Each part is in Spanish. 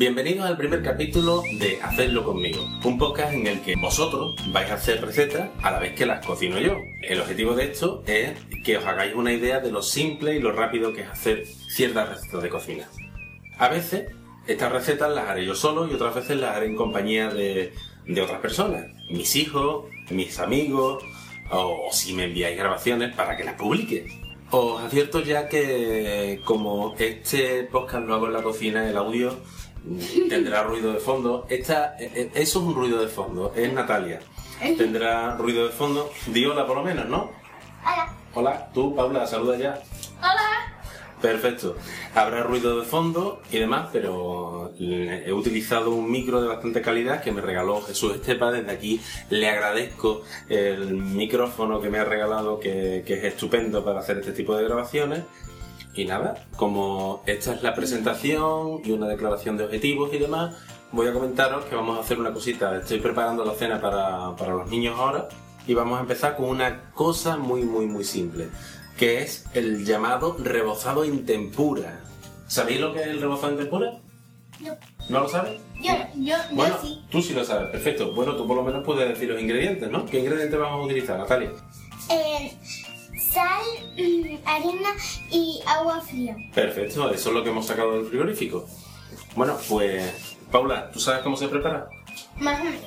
Bienvenidos al primer capítulo de Hacedlo conmigo, un podcast en el que vosotros vais a hacer recetas a la vez que las cocino yo. El objetivo de esto es que os hagáis una idea de lo simple y lo rápido que es hacer ciertas recetas de cocina. A veces estas recetas las haré yo solo y otras veces las haré en compañía de, de otras personas, mis hijos, mis amigos, o si me enviáis grabaciones para que las publique. Os advierto ya que como este podcast lo hago en la cocina, el audio tendrá ruido de fondo. Esta, e- e- eso es un ruido de fondo, es Natalia. Tendrá ruido de fondo. Di hola por lo menos, ¿no? Hola. Hola, tú, Paula, saluda ya. Hola. Perfecto. Habrá ruido de fondo y demás, pero he utilizado un micro de bastante calidad que me regaló Jesús Estepa. Desde aquí le agradezco el micrófono que me ha regalado, que, que es estupendo para hacer este tipo de grabaciones. Y nada, como esta es la presentación y una declaración de objetivos y demás, voy a comentaros que vamos a hacer una cosita. Estoy preparando la cena para, para los niños ahora y vamos a empezar con una cosa muy, muy, muy simple, que es el llamado rebozado en tempura. ¿Sabéis lo que es el rebozado en tempura? No. ¿No lo sabes? Yo, yo, Bueno, yo sí. tú sí lo sabes, perfecto. Bueno, tú por lo menos puedes decir los ingredientes, ¿no? ¿Qué ingredientes vamos a utilizar, Natalia? Eh, sal, mm, harina y agua fría. Perfecto, eso es lo que hemos sacado del frigorífico. Bueno, pues, Paula, ¿tú sabes cómo se prepara? Más o menos.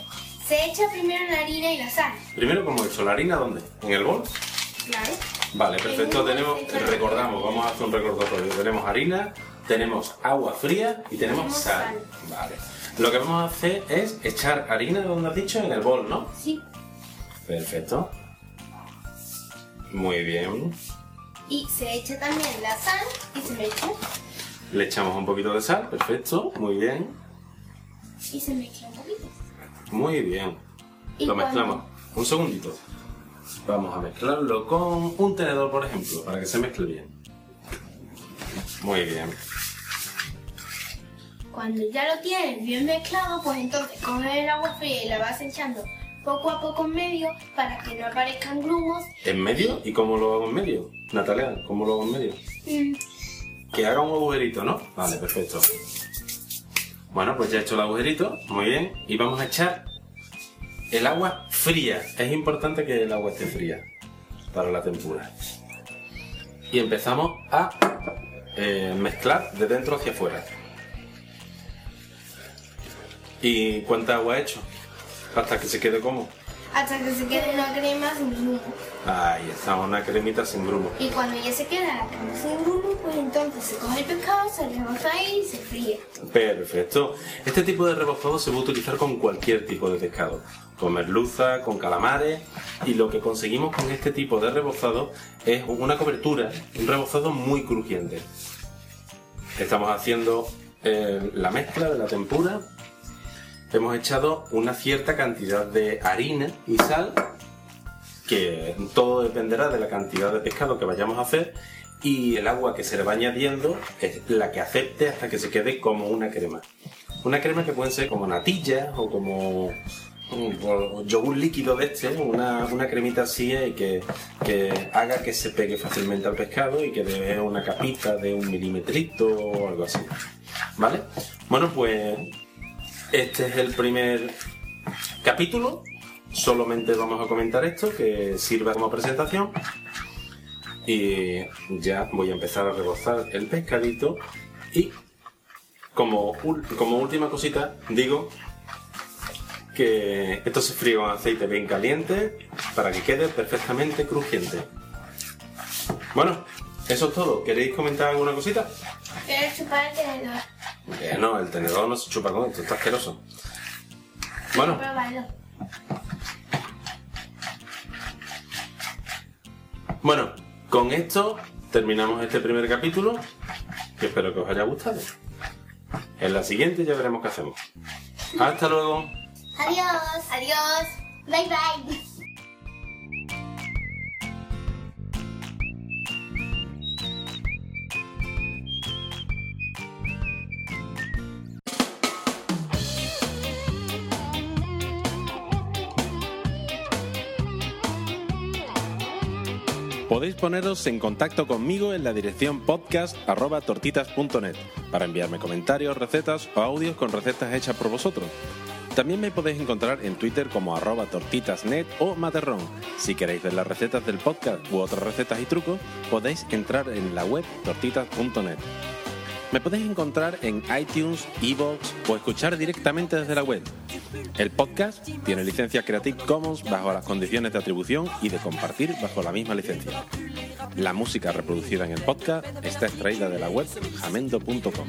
Se echa primero la harina y la sal. Primero, ¿cómo he hecho? ¿La harina dónde? ¿En el bol? Claro. Vale, perfecto. Tenemos, recordamos, vamos a hacer un recordatorio. Tenemos harina, tenemos agua fría y tenemos Tenemos sal. sal. Vale. Lo que vamos a hacer es echar harina, donde has dicho? En el bol, ¿no? Sí. Perfecto. Muy bien. Y se echa también la sal y se mezcla. Le echamos un poquito de sal, perfecto. Muy bien. Y se mezcla un poquito. Muy bien. ¿Y Lo cuando- mezclamos. Un segundito. Vamos a mezclarlo con un tenedor, por ejemplo, para que se mezcle bien. Muy bien. Cuando ya lo tienes bien mezclado, pues entonces coges el agua fría y la vas echando poco a poco en medio para que no aparezcan grumos. ¿En medio? ¿Y cómo lo hago en medio? Natalia, ¿cómo lo hago en medio? Mm, Que haga un agujerito, ¿no? Vale, perfecto. Bueno, pues ya he hecho el agujerito, muy bien. Y vamos a echar el agua fría. Es importante que el agua esté fría para la tempura. Y empezamos a eh, mezclar de dentro hacia afuera. ¿Y cuánta agua he hecho? Hasta que se quede como. hasta que se quede una crema sin grumo. Ahí está, una cremita sin grumo. Y cuando ya se queda la crema sin grumo, pues entonces se coge el pescado, se reboza ahí y se fríe. Perfecto. Este tipo de rebozado se a utilizar con cualquier tipo de pescado. Con merluza, con calamares. Y lo que conseguimos con este tipo de rebozado es una cobertura, un rebozado muy crujiente. Estamos haciendo eh, la mezcla de la tempura. Hemos echado una cierta cantidad de harina y sal, que todo dependerá de la cantidad de pescado que vayamos a hacer y el agua que se le va añadiendo es la que acepte hasta que se quede como una crema. Una crema que puede ser como natillas o como o yogur líquido de este, una, una cremita así y que, que haga que se pegue fácilmente al pescado y que dé una capita de un milimetrito o algo así. ¿Vale? Bueno, pues este es el primer capítulo. Solamente vamos a comentar esto, que sirva como presentación. Y ya voy a empezar a rebozar el pescadito. Y como, como última cosita, digo que esto se fríe con aceite bien caliente para que quede perfectamente crujiente. Bueno, eso es todo. ¿Queréis comentar alguna cosita? Quiero chupar el Que no, el tenedor no se chupa con esto, está asqueroso. Bueno, bueno, con esto terminamos este primer capítulo. Que espero que os haya gustado. En la siguiente ya veremos qué hacemos. Hasta luego. Adiós. Adiós. Bye bye. Podéis poneros en contacto conmigo en la dirección podcast.tortitas.net para enviarme comentarios, recetas o audios con recetas hechas por vosotros. También me podéis encontrar en Twitter como arroba tortitasnet o materrón. Si queréis ver las recetas del podcast u otras recetas y trucos, podéis entrar en la web tortitas.net. Me podéis encontrar en iTunes, Evox o escuchar directamente desde la web. El podcast tiene licencia Creative Commons bajo las condiciones de atribución y de compartir bajo la misma licencia. La música reproducida en el podcast está extraída de la web jamendo.com.